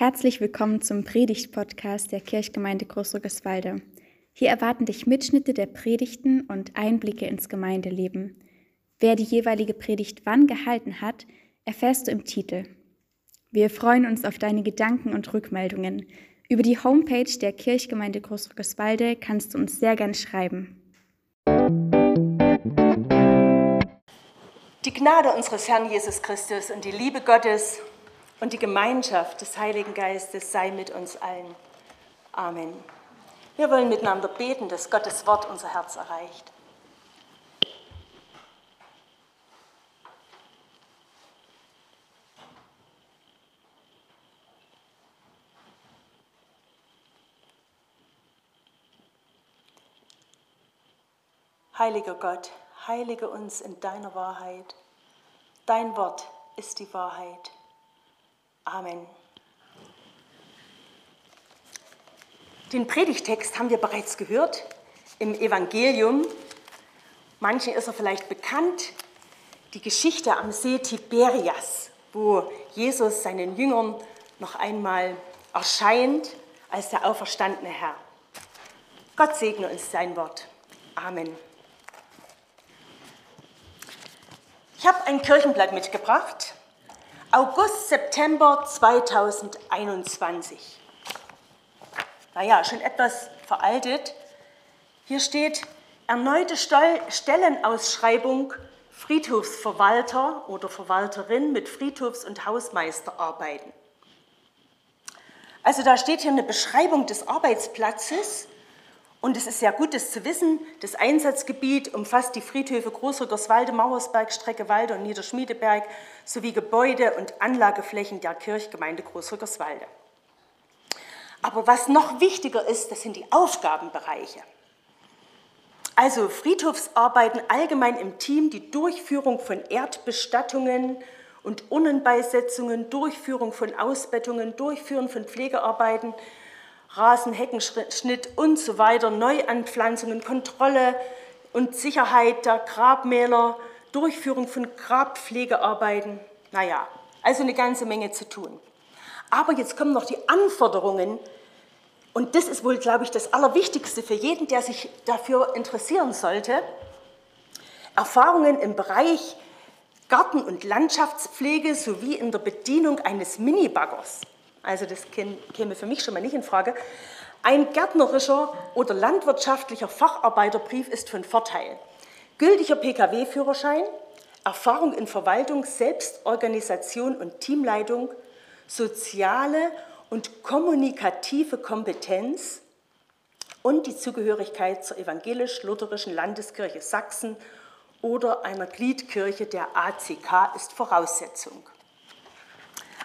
Herzlich willkommen zum Predigt-Podcast der Kirchgemeinde Großrückeswalde. Hier erwarten dich Mitschnitte der Predigten und Einblicke ins Gemeindeleben. Wer die jeweilige Predigt wann gehalten hat, erfährst du im Titel. Wir freuen uns auf deine Gedanken und Rückmeldungen. Über die Homepage der Kirchgemeinde Großrückeswalde kannst du uns sehr gern schreiben. Die Gnade unseres Herrn Jesus Christus und die Liebe Gottes und die Gemeinschaft des Heiligen Geistes sei mit uns allen. Amen. Wir wollen miteinander beten, dass Gottes Wort unser Herz erreicht. Heiliger Gott, heilige uns in deiner Wahrheit. Dein Wort ist die Wahrheit. Amen. Den Predigtext haben wir bereits gehört im Evangelium. Manchen ist er vielleicht bekannt, die Geschichte am See Tiberias, wo Jesus seinen Jüngern noch einmal erscheint als der auferstandene Herr. Gott segne uns sein Wort. Amen. Ich habe ein Kirchenblatt mitgebracht August, September 2021. Naja, schon etwas veraltet. Hier steht erneute Stellenausschreibung Friedhofsverwalter oder Verwalterin mit Friedhofs- und Hausmeisterarbeiten. Also da steht hier eine Beschreibung des Arbeitsplatzes und es ist sehr gut, das zu wissen. Das Einsatzgebiet umfasst die Friedhöfe Großrückerswalde, Mauersberg, Strecke-Walde und Niederschmiedeberg sowie Gebäude und Anlageflächen der Kirchgemeinde Großrückerswalde. Aber was noch wichtiger ist, das sind die Aufgabenbereiche. Also Friedhofsarbeiten allgemein im Team, die Durchführung von Erdbestattungen und Urnenbeisetzungen, Durchführung von Ausbettungen, Durchführen von Pflegearbeiten, Rasen, Heckenschnitt und so weiter, Neuanpflanzungen, Kontrolle und Sicherheit der Grabmäler, Durchführung von Grabpflegearbeiten. Naja, also eine ganze Menge zu tun. Aber jetzt kommen noch die Anforderungen und das ist wohl, glaube ich, das Allerwichtigste für jeden, der sich dafür interessieren sollte. Erfahrungen im Bereich Garten- und Landschaftspflege sowie in der Bedienung eines Minibaggers also das käme für mich schon mal nicht in Frage. Ein gärtnerischer oder landwirtschaftlicher Facharbeiterbrief ist von Vorteil. Gültiger Pkw-Führerschein, Erfahrung in Verwaltung, Selbstorganisation und Teamleitung, soziale und kommunikative Kompetenz und die Zugehörigkeit zur evangelisch-lutherischen Landeskirche Sachsen oder einer Gliedkirche der ACK ist Voraussetzung.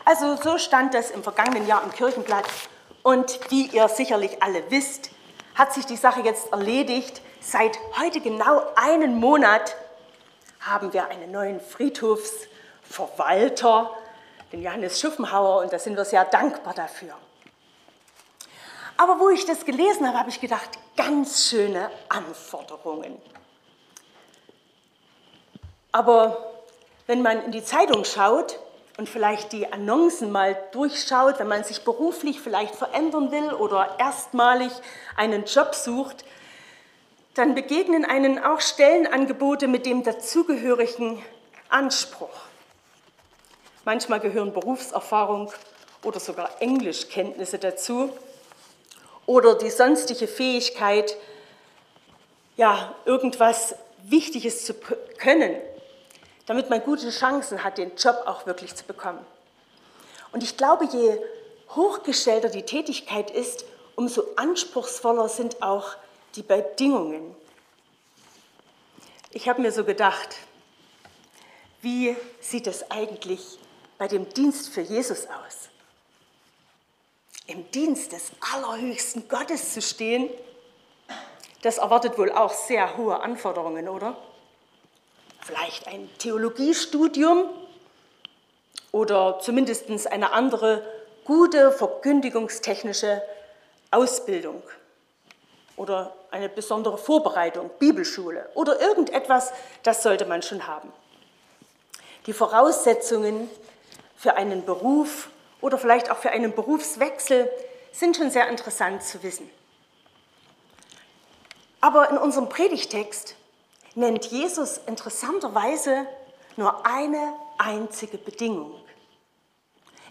Also so stand das im vergangenen Jahr im Kirchenblatt. Und wie ihr sicherlich alle wisst, hat sich die Sache jetzt erledigt. Seit heute genau einen Monat haben wir einen neuen Friedhofsverwalter, den Johannes Schuffenhauer, und da sind wir sehr dankbar dafür. Aber wo ich das gelesen habe, habe ich gedacht, ganz schöne Anforderungen. Aber wenn man in die Zeitung schaut, und vielleicht die Annoncen mal durchschaut, wenn man sich beruflich vielleicht verändern will oder erstmalig einen Job sucht, dann begegnen einen auch Stellenangebote mit dem dazugehörigen Anspruch. Manchmal gehören Berufserfahrung oder sogar Englischkenntnisse dazu oder die sonstige Fähigkeit, ja, irgendwas Wichtiges zu können, damit man gute Chancen hat, den Job auch wirklich zu bekommen. Und ich glaube, je hochgestellter die Tätigkeit ist, umso anspruchsvoller sind auch die Bedingungen. Ich habe mir so gedacht, wie sieht es eigentlich bei dem Dienst für Jesus aus? Im Dienst des allerhöchsten Gottes zu stehen, das erwartet wohl auch sehr hohe Anforderungen, oder? Vielleicht ein Theologiestudium oder zumindest eine andere gute verkündigungstechnische Ausbildung oder eine besondere Vorbereitung, Bibelschule oder irgendetwas, das sollte man schon haben. Die Voraussetzungen für einen Beruf oder vielleicht auch für einen Berufswechsel sind schon sehr interessant zu wissen. Aber in unserem Predigtext nennt Jesus interessanterweise nur eine einzige Bedingung.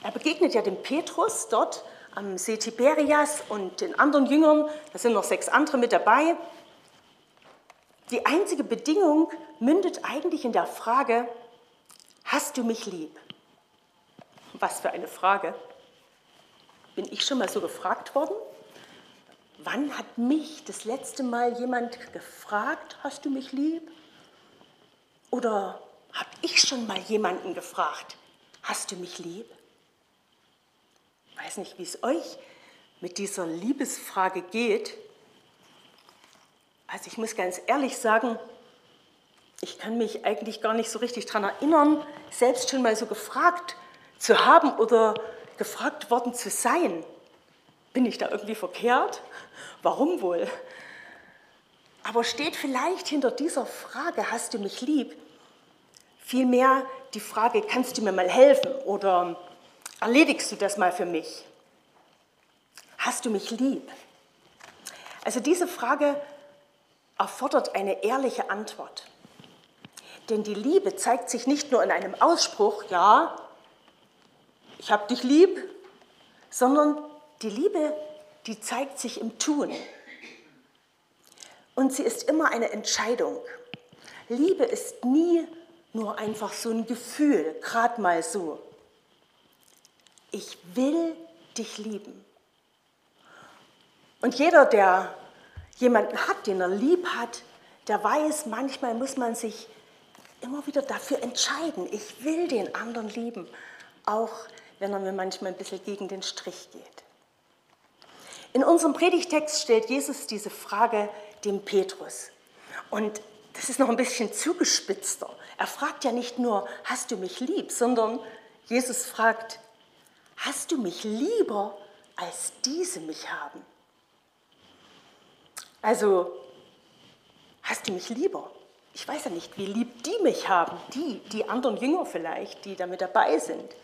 Er begegnet ja dem Petrus dort am See Tiberias und den anderen Jüngern, da sind noch sechs andere mit dabei. Die einzige Bedingung mündet eigentlich in der Frage, hast du mich lieb? Was für eine Frage. Bin ich schon mal so gefragt worden? Wann hat mich das letzte Mal jemand gefragt, hast du mich lieb? Oder habe ich schon mal jemanden gefragt, hast du mich lieb? Ich weiß nicht, wie es euch mit dieser Liebesfrage geht. Also ich muss ganz ehrlich sagen, ich kann mich eigentlich gar nicht so richtig daran erinnern, selbst schon mal so gefragt zu haben oder gefragt worden zu sein. Bin ich da irgendwie verkehrt? Warum wohl? Aber steht vielleicht hinter dieser Frage, hast du mich lieb, vielmehr die Frage, kannst du mir mal helfen oder erledigst du das mal für mich? Hast du mich lieb? Also diese Frage erfordert eine ehrliche Antwort. Denn die Liebe zeigt sich nicht nur in einem Ausspruch, ja, ich habe dich lieb, sondern die Liebe, die zeigt sich im Tun. Und sie ist immer eine Entscheidung. Liebe ist nie nur einfach so ein Gefühl, gerade mal so. Ich will dich lieben. Und jeder, der jemanden hat, den er lieb hat, der weiß, manchmal muss man sich immer wieder dafür entscheiden, ich will den anderen lieben, auch wenn er mir manchmal ein bisschen gegen den Strich geht. In unserem Predigtext stellt Jesus diese Frage dem Petrus. Und das ist noch ein bisschen zugespitzter. Er fragt ja nicht nur, hast du mich lieb, sondern Jesus fragt, hast du mich lieber, als diese mich haben? Also, hast du mich lieber? Ich weiß ja nicht, wie lieb die mich haben, die, die anderen Jünger vielleicht, die da mit dabei sind.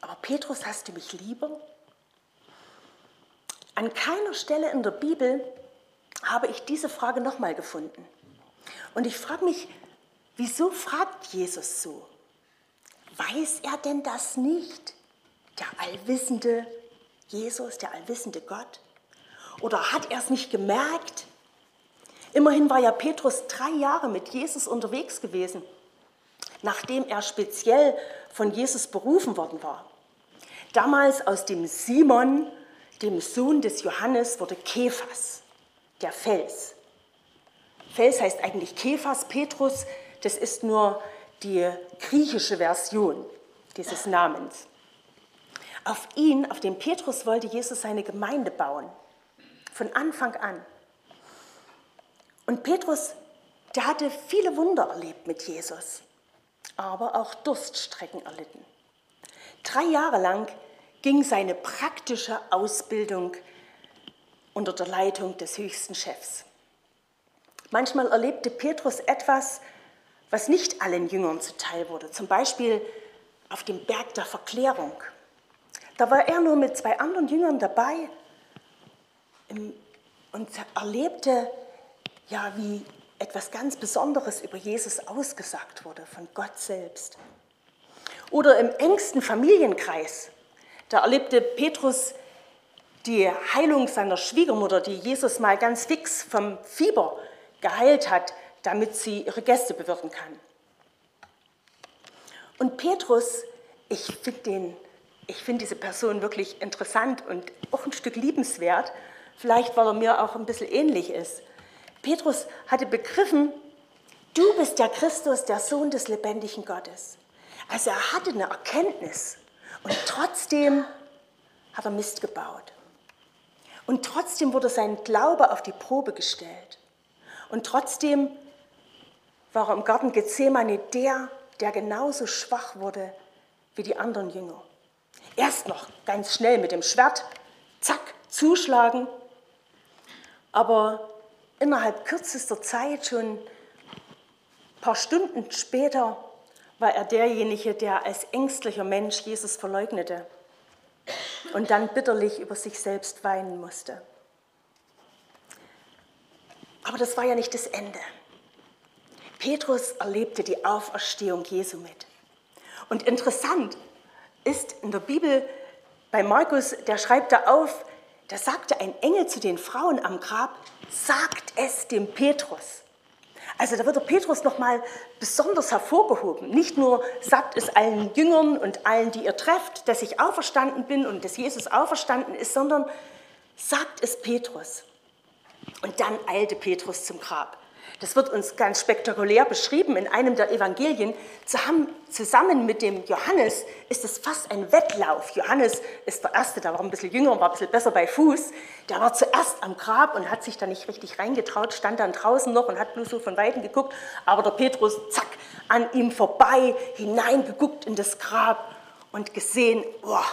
Aber Petrus, hast du mich lieber? An keiner Stelle in der Bibel habe ich diese Frage nochmal gefunden. Und ich frage mich, wieso fragt Jesus so? Weiß er denn das nicht? Der allwissende Jesus, der allwissende Gott? Oder hat er es nicht gemerkt? Immerhin war ja Petrus drei Jahre mit Jesus unterwegs gewesen, nachdem er speziell von Jesus berufen worden war. Damals aus dem Simon, dem Sohn des Johannes, wurde Kephas, der Fels. Fels heißt eigentlich Kephas, Petrus, das ist nur die griechische Version dieses Namens. Auf ihn, auf den Petrus wollte Jesus seine Gemeinde bauen, von Anfang an. Und Petrus, der hatte viele Wunder erlebt mit Jesus, aber auch Durststrecken erlitten. Drei Jahre lang ging seine praktische Ausbildung unter der Leitung des höchsten Chefs. Manchmal erlebte Petrus etwas, was nicht allen Jüngern zuteil wurde. Zum Beispiel auf dem Berg der Verklärung. Da war er nur mit zwei anderen Jüngern dabei und erlebte ja, wie etwas ganz Besonderes über Jesus ausgesagt wurde von Gott selbst. Oder im engsten Familienkreis, da erlebte Petrus die Heilung seiner Schwiegermutter, die Jesus mal ganz fix vom Fieber geheilt hat, damit sie ihre Gäste bewirten kann. Und Petrus, ich finde find diese Person wirklich interessant und auch ein Stück liebenswert, vielleicht weil er mir auch ein bisschen ähnlich ist. Petrus hatte begriffen, du bist der Christus, der Sohn des lebendigen Gottes. Also er hatte eine Erkenntnis und trotzdem hat er Mist gebaut. Und trotzdem wurde sein Glaube auf die Probe gestellt. Und trotzdem war er im Garten Gethsemane der, der genauso schwach wurde wie die anderen Jünger. Erst noch ganz schnell mit dem Schwert, zack, zuschlagen. Aber innerhalb kürzester Zeit, schon ein paar Stunden später, war er derjenige, der als ängstlicher Mensch Jesus verleugnete. und dann bitterlich über sich selbst weinen musste. Aber das war ja nicht das Ende. Petrus erlebte die Auferstehung Jesu mit. Und interessant ist in der Bibel bei Markus, der schreibt da auf, da sagte ein Engel zu den Frauen am Grab, sagt es dem Petrus. Also da wird der Petrus nochmal besonders hervorgehoben. Nicht nur sagt es allen Jüngern und allen, die ihr trefft, dass ich auferstanden bin und dass Jesus auferstanden ist, sondern sagt es Petrus. Und dann eilte Petrus zum Grab. Das wird uns ganz spektakulär beschrieben in einem der Evangelien. Zusammen mit dem Johannes ist es fast ein Wettlauf. Johannes ist der Erste, der war ein bisschen jünger und war ein bisschen besser bei Fuß. Der war zuerst am Grab und hat sich da nicht richtig reingetraut, stand dann draußen noch und hat nur so von Weitem geguckt. Aber der Petrus, zack, an ihm vorbei, hineingeguckt in das Grab und gesehen, boah,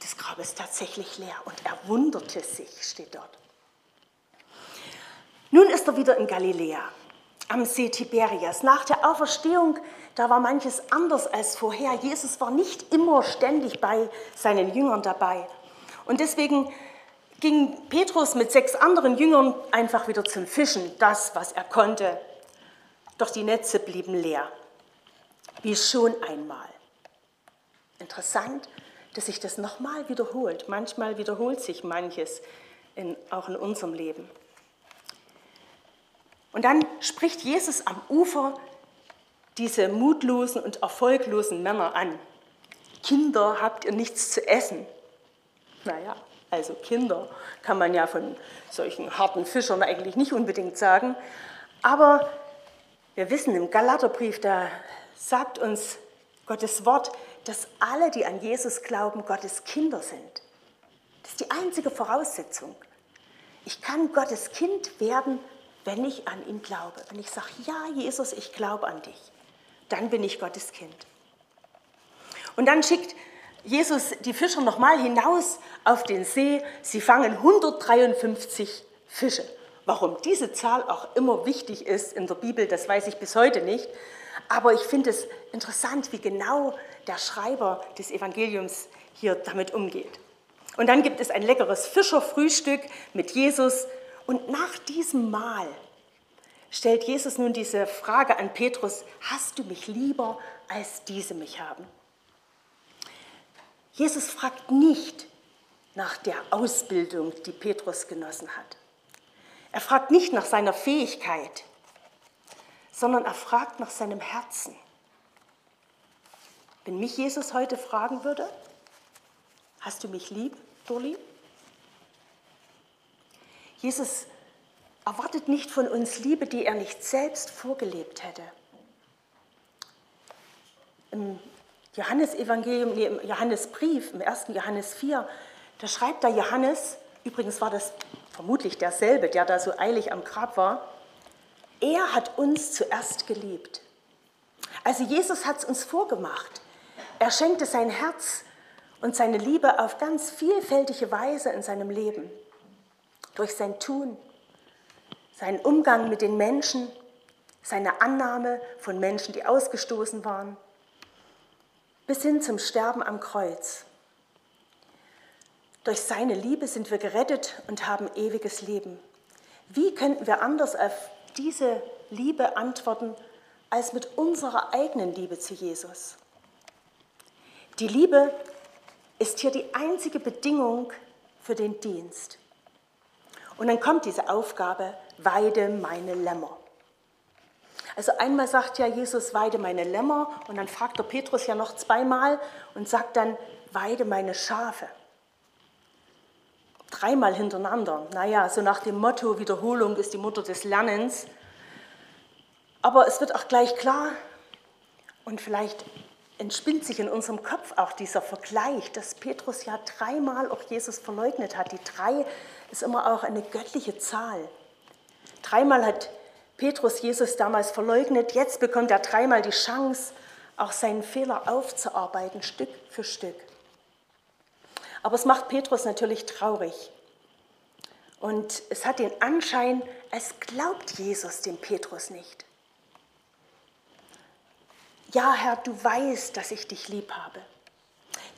das Grab ist tatsächlich leer. Und er wunderte sich, steht dort. Nun ist er wieder in Galiläa, am See Tiberias. Nach der Auferstehung, da war manches anders als vorher. Jesus war nicht immer ständig bei seinen Jüngern dabei. Und deswegen ging Petrus mit sechs anderen Jüngern einfach wieder zum Fischen, das, was er konnte. Doch die Netze blieben leer, wie schon einmal. Interessant, dass sich das nochmal wiederholt. Manchmal wiederholt sich manches in, auch in unserem Leben. Und dann spricht Jesus am Ufer diese mutlosen und erfolglosen Männer an. Kinder, habt ihr nichts zu essen? Naja, also Kinder kann man ja von solchen harten Fischern eigentlich nicht unbedingt sagen. Aber wir wissen im Galaterbrief, da sagt uns Gottes Wort, dass alle, die an Jesus glauben, Gottes Kinder sind. Das ist die einzige Voraussetzung. Ich kann Gottes Kind werden, wenn ich an ihn glaube. Wenn ich sage, ja, Jesus, ich glaube an dich, dann bin ich Gottes Kind. Und dann schickt Jesus die Fischer nochmal hinaus auf den See. Sie fangen 153 Fische. Warum diese Zahl auch immer wichtig ist in der Bibel, das weiß ich bis heute nicht. Aber ich finde es interessant, wie genau der Schreiber des Evangeliums hier damit umgeht. Und dann gibt es ein leckeres Fischerfrühstück mit Jesus und nach diesem Mahl stellt Jesus nun diese Frage an Petrus, hast du mich lieber, als diese mich haben? Jesus fragt nicht nach der Ausbildung, die Petrus genossen hat. Er fragt nicht nach seiner Fähigkeit, sondern er fragt nach seinem Herzen. Wenn mich Jesus heute fragen würde, hast du mich lieb, Dolly? Jesus erwartet nicht von uns Liebe, die er nicht selbst vorgelebt hätte. Im Johannesevangelium, nee, im Johannesbrief, im ersten Johannes 4, da schreibt da Johannes, übrigens war das vermutlich derselbe, der da so eilig am Grab war, er hat uns zuerst geliebt. Also Jesus hat es uns vorgemacht. Er schenkte sein Herz und seine Liebe auf ganz vielfältige Weise in seinem Leben durch sein Tun, seinen Umgang mit den Menschen, seine Annahme von Menschen, die ausgestoßen waren, bis hin zum Sterben am Kreuz. Durch seine Liebe sind wir gerettet und haben ewiges Leben. Wie könnten wir anders auf diese Liebe antworten als mit unserer eigenen Liebe zu Jesus? Die Liebe ist hier die einzige Bedingung für den Dienst. Und dann kommt diese Aufgabe, weide meine Lämmer. Also einmal sagt ja Jesus, weide meine Lämmer und dann fragt der Petrus ja noch zweimal und sagt dann, weide meine Schafe. Dreimal hintereinander. Naja, so nach dem Motto, Wiederholung ist die Mutter des Lernens. Aber es wird auch gleich klar und vielleicht entspinnt sich in unserem Kopf auch dieser Vergleich, dass Petrus ja dreimal auch Jesus verleugnet hat. Die drei ist immer auch eine göttliche Zahl. Dreimal hat Petrus Jesus damals verleugnet, jetzt bekommt er dreimal die Chance, auch seinen Fehler aufzuarbeiten, Stück für Stück. Aber es macht Petrus natürlich traurig. Und es hat den Anschein, als glaubt Jesus dem Petrus nicht. Ja, Herr, du weißt, dass ich dich lieb habe.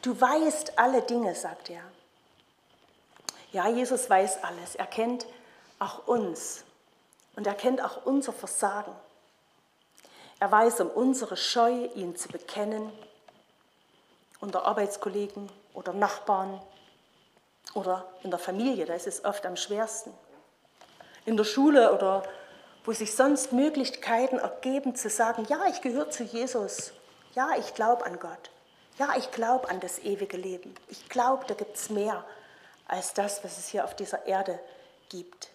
Du weißt alle Dinge, sagt er. Ja, Jesus weiß alles. Er kennt auch uns und er kennt auch unser Versagen. Er weiß um unsere Scheu, ihn zu bekennen, unter Arbeitskollegen oder Nachbarn oder in der Familie, da ist es oft am schwersten. In der Schule oder wo sich sonst Möglichkeiten ergeben zu sagen, ja, ich gehöre zu Jesus, ja, ich glaube an Gott, ja, ich glaube an das ewige Leben, ich glaube, da gibt es mehr als das, was es hier auf dieser Erde gibt.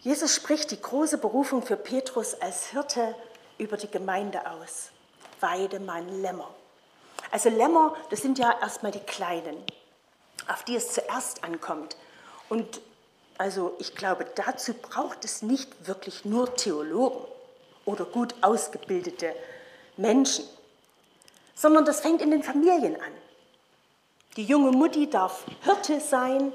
Jesus spricht die große Berufung für Petrus als Hirte über die Gemeinde aus. Weide mein Lämmer. Also Lämmer, das sind ja erstmal die Kleinen, auf die es zuerst ankommt. Und also ich glaube, dazu braucht es nicht wirklich nur Theologen oder gut ausgebildete Menschen, sondern das fängt in den Familien an. Die junge Mutti darf Hirte sein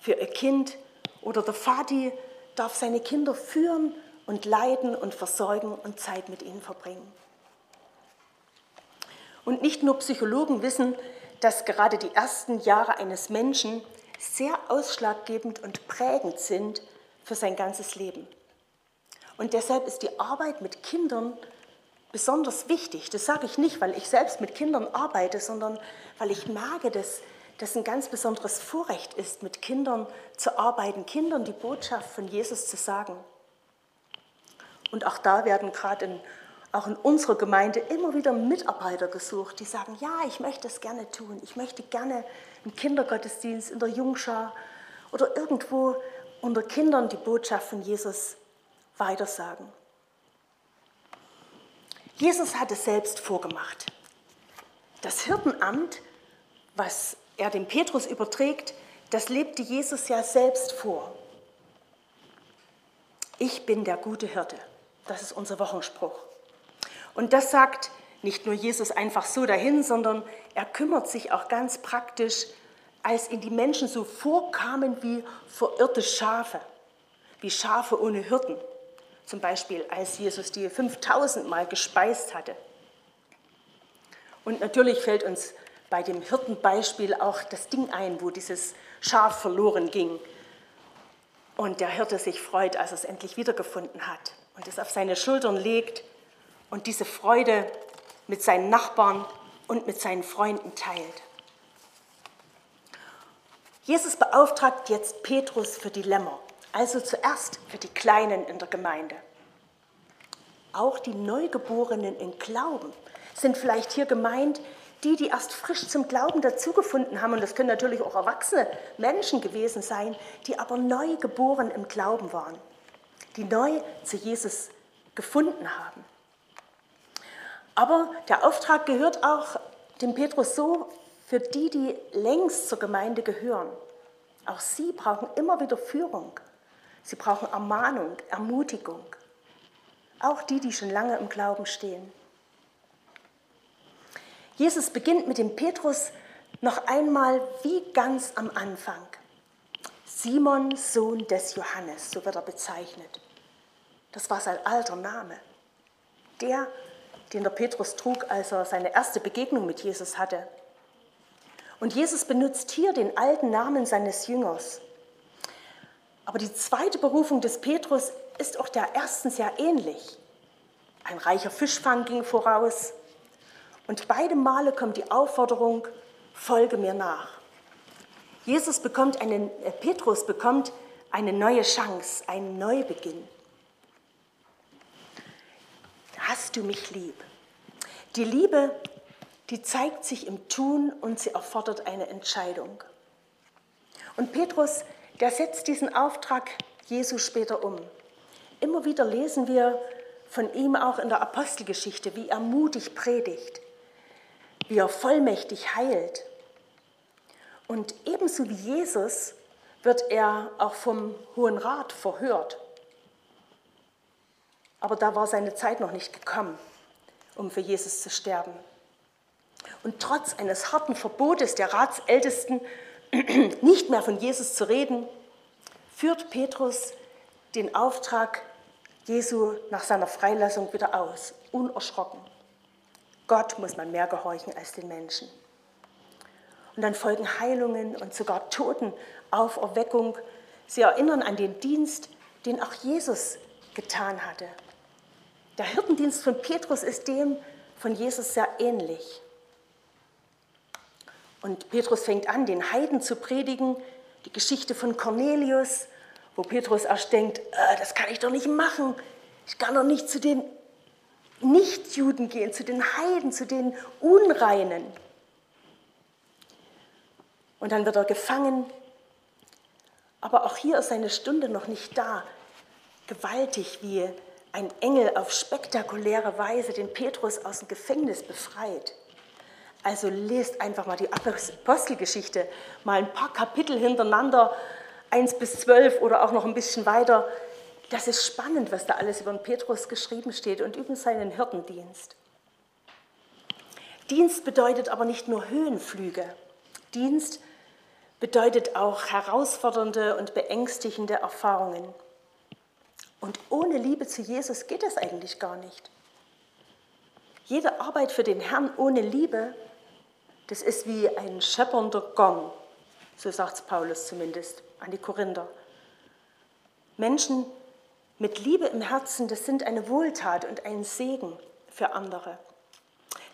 für ihr Kind oder der Vati darf seine Kinder führen und leiden und versorgen und Zeit mit ihnen verbringen. Und nicht nur Psychologen wissen, dass gerade die ersten Jahre eines Menschen sehr ausschlaggebend und prägend sind für sein ganzes Leben. Und deshalb ist die Arbeit mit Kindern besonders wichtig. Das sage ich nicht, weil ich selbst mit Kindern arbeite, sondern weil ich merke, dass das ein ganz besonderes Vorrecht ist, mit Kindern zu arbeiten, Kindern die Botschaft von Jesus zu sagen. Und auch da werden gerade in, auch in unserer Gemeinde immer wieder Mitarbeiter gesucht, die sagen, ja, ich möchte es gerne tun, ich möchte gerne im Kindergottesdienst, in der Jungschar oder irgendwo unter Kindern die Botschaft von Jesus weitersagen. Jesus hat es selbst vorgemacht. Das Hirtenamt, was er dem Petrus überträgt, das lebte Jesus ja selbst vor. Ich bin der gute Hirte. Das ist unser Wochenspruch. Und das sagt nicht nur Jesus einfach so dahin, sondern er kümmert sich auch ganz praktisch, als ihn die Menschen so vorkamen wie verirrte Schafe, wie Schafe ohne Hirten. Zum Beispiel, als Jesus die 5000 Mal gespeist hatte. Und natürlich fällt uns bei dem Hirtenbeispiel auch das Ding ein, wo dieses Schaf verloren ging. Und der Hirte sich freut, als er es endlich wiedergefunden hat und es auf seine Schultern legt und diese Freude mit seinen Nachbarn und mit seinen Freunden teilt. Jesus beauftragt jetzt Petrus für die Lämmer. Also zuerst für die Kleinen in der Gemeinde. Auch die Neugeborenen im Glauben sind vielleicht hier gemeint, die, die erst frisch zum Glauben dazugefunden haben. Und das können natürlich auch erwachsene Menschen gewesen sein, die aber neu geboren im Glauben waren, die neu zu Jesus gefunden haben. Aber der Auftrag gehört auch dem Petrus so für die, die längst zur Gemeinde gehören. Auch sie brauchen immer wieder Führung. Sie brauchen Ermahnung, Ermutigung. Auch die, die schon lange im Glauben stehen. Jesus beginnt mit dem Petrus noch einmal wie ganz am Anfang. Simon, Sohn des Johannes, so wird er bezeichnet. Das war sein alter Name. Der, den der Petrus trug, als er seine erste Begegnung mit Jesus hatte. Und Jesus benutzt hier den alten Namen seines Jüngers. Aber die zweite Berufung des Petrus ist auch der ersten sehr ähnlich. Ein reicher Fischfang ging voraus. Und beide Male kommt die Aufforderung, folge mir nach. Jesus bekommt einen, äh, Petrus bekommt eine neue Chance, einen Neubeginn. Hast du mich lieb? Die Liebe, die zeigt sich im Tun und sie erfordert eine Entscheidung. Und Petrus, der setzt diesen Auftrag Jesu später um. Immer wieder lesen wir von ihm auch in der Apostelgeschichte, wie er mutig predigt, wie er vollmächtig heilt. Und ebenso wie Jesus wird er auch vom Hohen Rat verhört. Aber da war seine Zeit noch nicht gekommen, um für Jesus zu sterben. Und trotz eines harten Verbotes der Ratsältesten, nicht mehr von Jesus zu reden, führt Petrus den Auftrag Jesu nach seiner Freilassung wieder aus, unerschrocken. Gott muss man mehr gehorchen als den Menschen. Und dann folgen Heilungen und sogar Totenauferweckung. Sie erinnern an den Dienst, den auch Jesus getan hatte. Der Hirtendienst von Petrus ist dem von Jesus sehr ähnlich. Und Petrus fängt an, den Heiden zu predigen, die Geschichte von Cornelius, wo Petrus erst denkt, äh, das kann ich doch nicht machen. Ich kann doch nicht zu den Nichtjuden gehen, zu den Heiden, zu den Unreinen. Und dann wird er gefangen. Aber auch hier ist seine Stunde noch nicht da. Gewaltig, wie ein Engel auf spektakuläre Weise den Petrus aus dem Gefängnis befreit. Also lest einfach mal die Apostelgeschichte, mal ein paar Kapitel hintereinander, 1 bis 12 oder auch noch ein bisschen weiter. Das ist spannend, was da alles über den Petrus geschrieben steht und über seinen Hirtendienst. Dienst bedeutet aber nicht nur Höhenflüge. Dienst bedeutet auch herausfordernde und beängstigende Erfahrungen. Und ohne Liebe zu Jesus geht es eigentlich gar nicht. Jede Arbeit für den Herrn ohne Liebe das ist wie ein scheppernder Gong, so sagt es Paulus zumindest an die Korinther. Menschen mit Liebe im Herzen, das sind eine Wohltat und ein Segen für andere.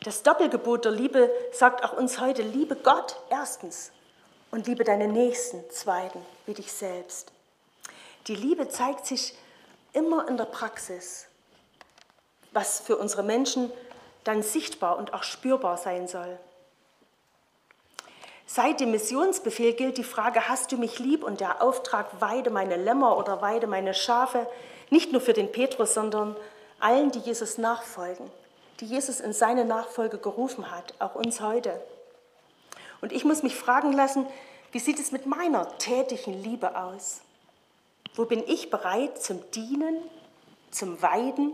Das Doppelgebot der Liebe sagt auch uns heute, liebe Gott erstens und liebe deine Nächsten zweitens, wie dich selbst. Die Liebe zeigt sich immer in der Praxis, was für unsere Menschen dann sichtbar und auch spürbar sein soll. Seit dem Missionsbefehl gilt die Frage, hast du mich lieb? Und der Auftrag, weide meine Lämmer oder weide meine Schafe, nicht nur für den Petrus, sondern allen, die Jesus nachfolgen, die Jesus in seine Nachfolge gerufen hat, auch uns heute. Und ich muss mich fragen lassen, wie sieht es mit meiner tätigen Liebe aus? Wo bin ich bereit zum Dienen, zum Weiden,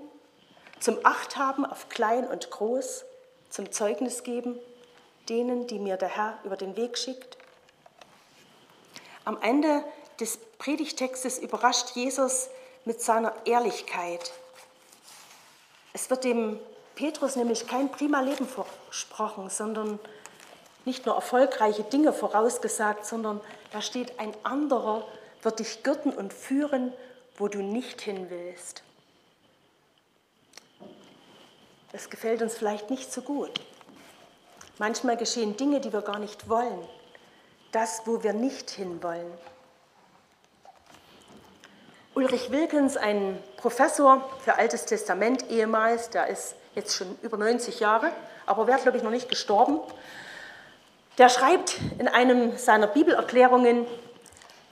zum Achthaben auf Klein und Groß, zum Zeugnis geben? denen, die mir der Herr über den Weg schickt? Am Ende des Predigtextes überrascht Jesus mit seiner Ehrlichkeit. Es wird dem Petrus nämlich kein prima Leben versprochen, sondern nicht nur erfolgreiche Dinge vorausgesagt, sondern da steht, ein anderer wird dich gürten und führen, wo du nicht hin willst. Das gefällt uns vielleicht nicht so gut. Manchmal geschehen Dinge, die wir gar nicht wollen. Das, wo wir nicht hinwollen. Ulrich Wilkens, ein Professor für Altes Testament ehemals, der ist jetzt schon über 90 Jahre, aber wäre, glaube ich, noch nicht gestorben. Der schreibt in einem seiner Bibelerklärungen,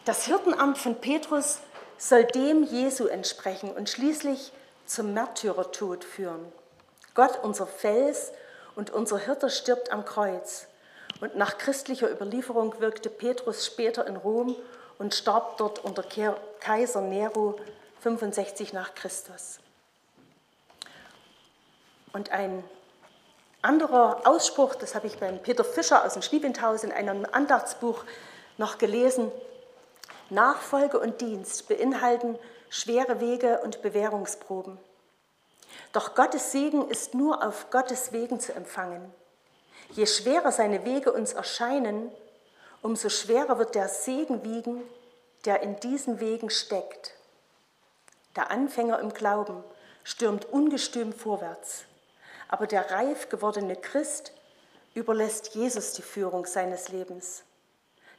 das Hirtenamt von Petrus soll dem Jesu entsprechen und schließlich zum Märtyrertod führen. Gott, unser Fels und unser Hirte stirbt am Kreuz. Und nach christlicher Überlieferung wirkte Petrus später in Rom und starb dort unter Kaiser Nero 65 nach Christus. Und ein anderer Ausspruch, das habe ich beim Peter Fischer aus dem Schliebenthaus in einem Andachtsbuch noch gelesen, Nachfolge und Dienst beinhalten schwere Wege und Bewährungsproben. Doch Gottes Segen ist nur auf Gottes Wegen zu empfangen. Je schwerer seine Wege uns erscheinen, umso schwerer wird der Segen wiegen, der in diesen Wegen steckt. Der Anfänger im Glauben stürmt ungestüm vorwärts, aber der reif gewordene Christ überlässt Jesus die Führung seines Lebens.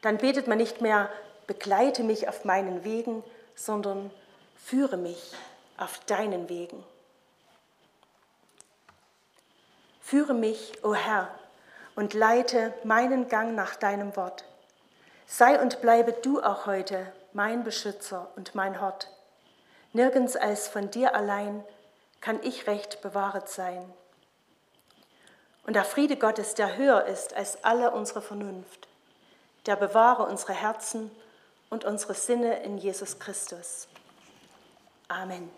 Dann betet man nicht mehr, begleite mich auf meinen Wegen, sondern führe mich auf deinen Wegen. Führe mich, o oh Herr, und leite meinen Gang nach deinem Wort. Sei und bleibe du auch heute mein Beschützer und mein Hort. Nirgends als von dir allein kann ich recht bewahret sein. Und der Friede Gottes, der höher ist als alle unsere Vernunft, der bewahre unsere Herzen und unsere Sinne in Jesus Christus. Amen.